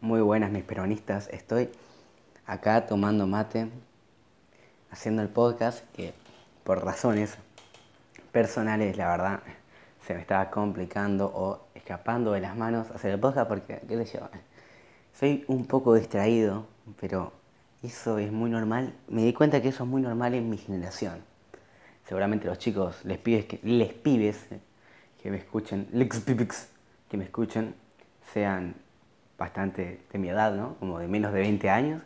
Muy buenas mis peronistas, estoy acá tomando mate, haciendo el podcast que por razones personales la verdad se me estaba complicando o escapando de las manos hacer el podcast porque, qué sé yo, soy un poco distraído, pero eso es muy normal. Me di cuenta que eso es muy normal en mi generación. Seguramente los chicos, les pibes que, les pibes que me escuchen, que me escuchen, sean bastante de mi edad, ¿no? Como de menos de 20 años.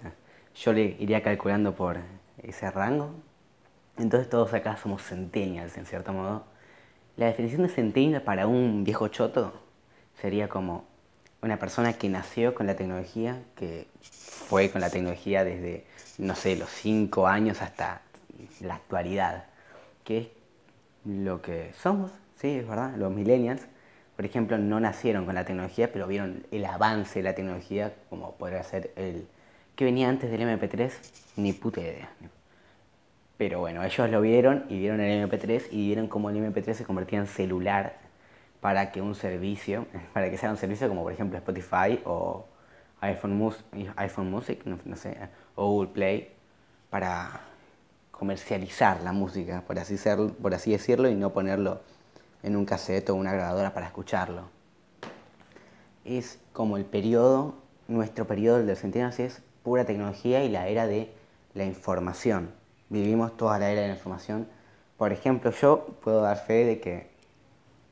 Yo le iría calculando por ese rango. Entonces todos acá somos centennials, en cierto modo. La definición de centennial para un viejo choto sería como una persona que nació con la tecnología, que fue con la tecnología desde, no sé, los 5 años hasta la actualidad, que es lo que somos, sí, es verdad, los millennials, por ejemplo, no nacieron con la tecnología, pero vieron el avance de la tecnología, como podría ser el que venía antes del MP3, ni puta idea. Pero bueno, ellos lo vieron y vieron el MP3 y vieron cómo el MP3 se convertía en celular para que un servicio, para que sea un servicio como por ejemplo Spotify o iPhone, iPhone Music, no, sé, o Google Play, para comercializar la música, por así, ser, por así decirlo, y no ponerlo en un cassette o una grabadora para escucharlo. Es como el periodo, nuestro periodo del centenario es pura tecnología y la era de la información. Vivimos toda la era de la información. Por ejemplo, yo puedo dar fe de que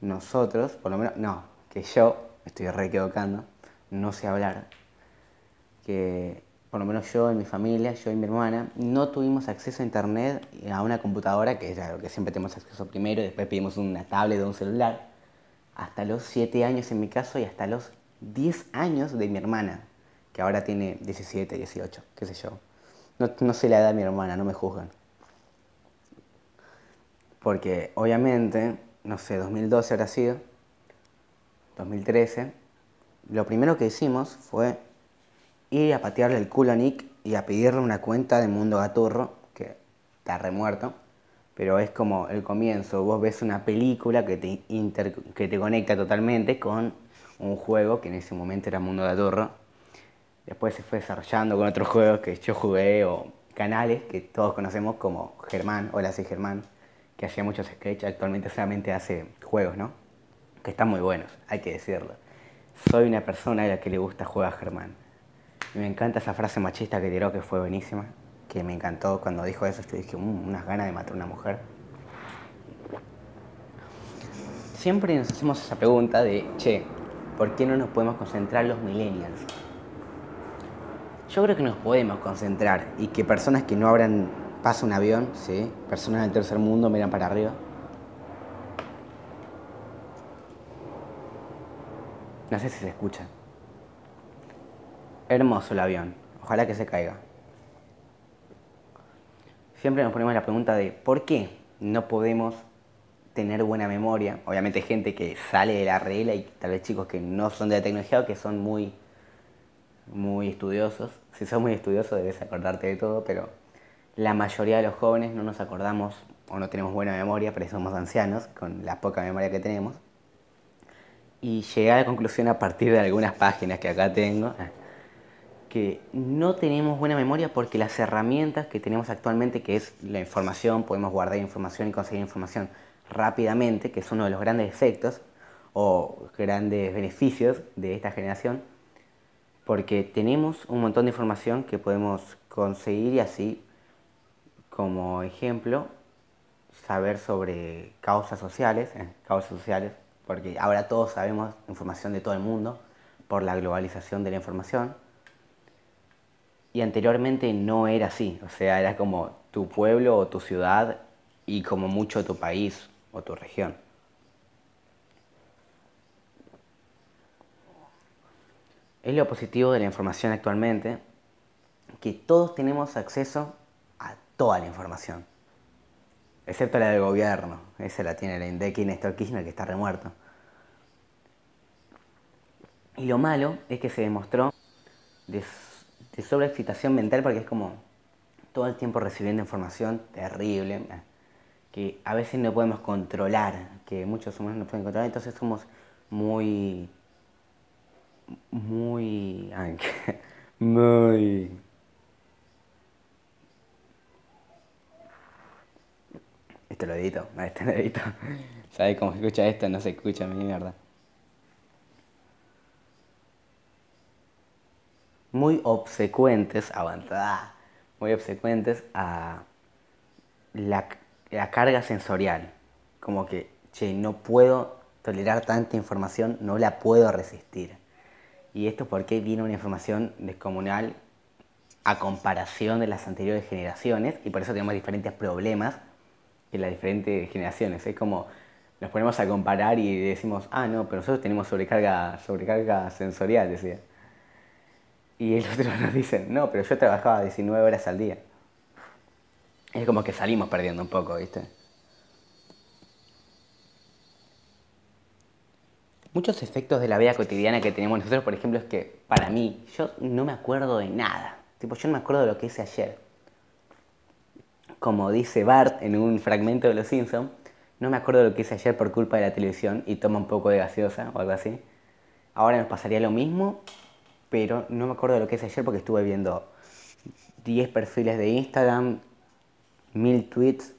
nosotros, por lo menos, no, que yo, estoy re equivocando, no sé hablar, que por lo menos yo en mi familia, yo y mi hermana, no tuvimos acceso a internet, a una computadora, que es lo que siempre tenemos acceso primero, y después pedimos una tablet o un celular, hasta los 7 años en mi caso y hasta los 10 años de mi hermana, que ahora tiene 17, 18, qué sé yo. No, no sé la edad de mi hermana, no me juzgan. Porque obviamente, no sé, 2012 habrá sido, 2013, lo primero que hicimos fue ir a patearle el culo a Nick y a pedirle una cuenta de Mundo Gaturro, que está remuerto, pero es como el comienzo. Vos ves una película que te, que te conecta totalmente con un juego que en ese momento era Mundo Gaturro. Después se fue desarrollando con otros juegos que yo jugué o canales que todos conocemos como Germán, hola soy Germán, que hacía muchos sketches, actualmente solamente hace juegos, ¿no? Que están muy buenos, hay que decirlo. Soy una persona a la que le gusta jugar a Germán. Me encanta esa frase machista que tiró, que fue buenísima, que me encantó cuando dijo eso, yo dije, mmm, unas ganas de matar a una mujer. Siempre nos hacemos esa pregunta de, che, ¿por qué no nos podemos concentrar los millennials? Yo creo que nos podemos concentrar y que personas que no abran paso un avión, ¿sí? personas del tercer mundo miran para arriba. No sé si se escucha. Hermoso el avión. Ojalá que se caiga. Siempre nos ponemos la pregunta de ¿por qué no podemos tener buena memoria? Obviamente gente que sale de la regla y tal vez chicos que no son de la tecnología o que son muy, muy estudiosos. Si sos muy estudioso debes acordarte de todo, pero la mayoría de los jóvenes no nos acordamos o no tenemos buena memoria, pero somos ancianos con la poca memoria que tenemos. Y llegué a la conclusión a partir de algunas páginas que acá tengo que no tenemos buena memoria porque las herramientas que tenemos actualmente, que es la información, podemos guardar información y conseguir información rápidamente, que es uno de los grandes efectos o grandes beneficios de esta generación, porque tenemos un montón de información que podemos conseguir y así, como ejemplo, saber sobre causas sociales, eh, causas sociales, porque ahora todos sabemos información de todo el mundo por la globalización de la información y anteriormente no era así, o sea, era como tu pueblo o tu ciudad y como mucho tu país o tu región. Es lo positivo de la información actualmente, que todos tenemos acceso a toda la información, excepto la del gobierno, esa la tiene la Indeki Néstor Kirchner que está remuerto. Y lo malo es que se demostró de de sobreexcitación mental porque es como todo el tiempo recibiendo información terrible eh, que a veces no podemos controlar, que muchos humanos no pueden controlar, entonces somos muy muy... muy... Esto lo edito, esto lo edito. ¿Sabes cómo se escucha esto? No se escucha mi mierda. Muy obsecuentes, aguantada, muy obsecuentes a la, la carga sensorial. Como que, che, no puedo tolerar tanta información, no la puedo resistir. Y esto porque viene una información descomunal a comparación de las anteriores generaciones y por eso tenemos diferentes problemas en las diferentes generaciones. Es como nos ponemos a comparar y decimos, ah, no, pero nosotros tenemos sobrecarga, sobrecarga sensorial, decía. Y el otro nos dice, no, pero yo trabajaba 19 horas al día. Es como que salimos perdiendo un poco, ¿viste? Muchos efectos de la vida cotidiana que tenemos nosotros, por ejemplo, es que para mí, yo no me acuerdo de nada. Tipo, yo no me acuerdo de lo que hice ayer. Como dice Bart en un fragmento de Los Simpsons, no me acuerdo de lo que hice ayer por culpa de la televisión y toma un poco de gaseosa o algo así. Ahora me pasaría lo mismo, pero no me acuerdo de lo que hice ayer porque estuve viendo 10 perfiles de Instagram, 1000 tweets,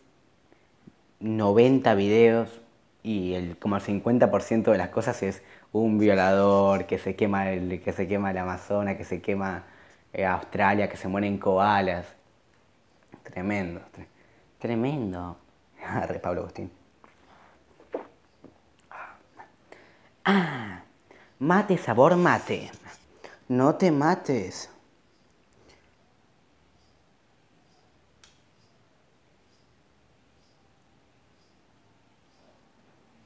90 videos, y el, como el 50% de las cosas es un violador, que se quema el, que se quema el Amazonas, que se quema eh, Australia, que se mueren koalas. Tremendo, tremendo. Arre, Pablo Agustín. Ah, mate sabor mate. No te mates.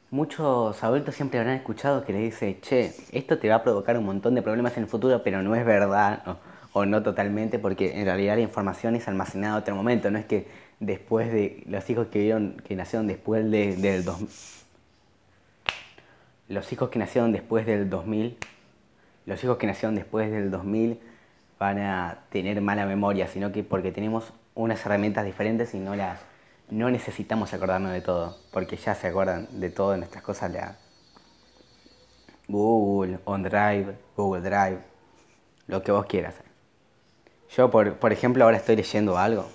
Muchos adultos siempre habrán escuchado que le dice, che, esto te va a provocar un montón de problemas en el futuro, pero no es verdad, o, no totalmente, porque en realidad la información es almacenada en otro momento, no es que después de los hijos que vieron, que nacieron después de, del dos, los hijos que nacieron después del 2000, los hijos que nacieron después del 2000 van a tener mala memoria, sino que porque tenemos unas herramientas diferentes y no las no necesitamos acordarnos de todo, porque ya se acuerdan de todo de nuestras cosas la Google, OnDrive, Google Drive, lo que vos quieras. Yo, por, por ejemplo, ahora estoy leyendo algo,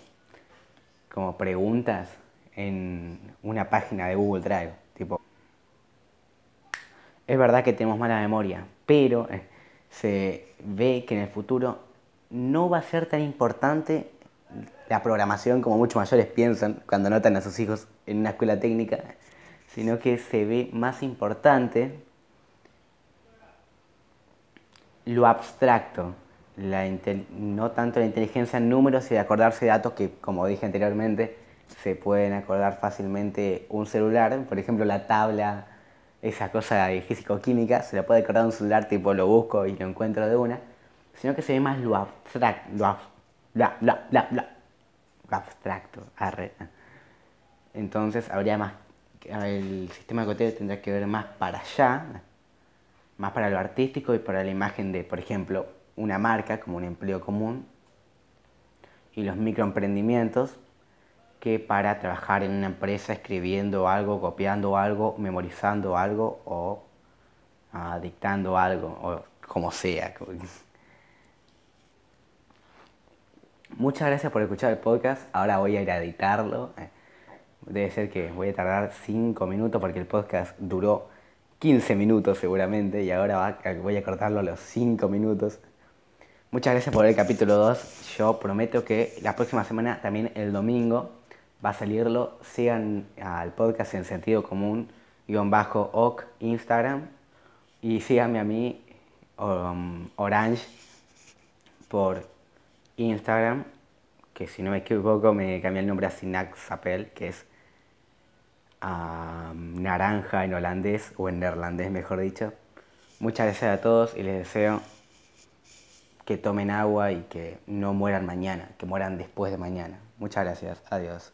como preguntas en una página de Google Drive, tipo, es verdad que tenemos mala memoria, pero eh, se ve que en el futuro no va a ser tan importante la programación como muchos mayores piensan cuando notan a sus hijos en una escuela técnica, sino que se ve más importante lo abstracto, no tanto la inteligencia en números y de acordarse de datos que, como dije anteriormente, se pueden acordar fácilmente un celular, por ejemplo la tabla, esa cosa de físico-química, se la puede acordar un celular, tipo lo busco y lo encuentro de una, sino que se ve más lo abstracto, lo abstracto, arre. Entonces habría más, el sistema coteo tendría que ver más para allá, más para lo artístico y para la imagen de, por ejemplo, una marca como un empleo común y los microemprendimientos que para trabajar en una empresa escribiendo algo, copiando algo, memorizando algo o ah, dictando algo o como sea. Muchas gracias por escuchar el podcast. Ahora voy a ir a editarlo. Eh, debe ser que voy a tardar 5 minutos porque el podcast duró 15 minutos seguramente y ahora voy a cortarlo a los 5 minutos. Muchas gracias por el capítulo 2. Yo prometo que la próxima semana, también el domingo, va a salirlo. Sigan al podcast en sentido común, guion bajo, OC, Instagram. Y síganme a mí, um, Orange, por Instagram, que si no me equivoco me cambié el nombre a Sinac Zapel, que es naranja en holandés o en neerlandés, mejor dicho. Muchas gracias a todos y les deseo que tomen agua y que no mueran mañana, que mueran después de mañana. Muchas gracias. Adiós.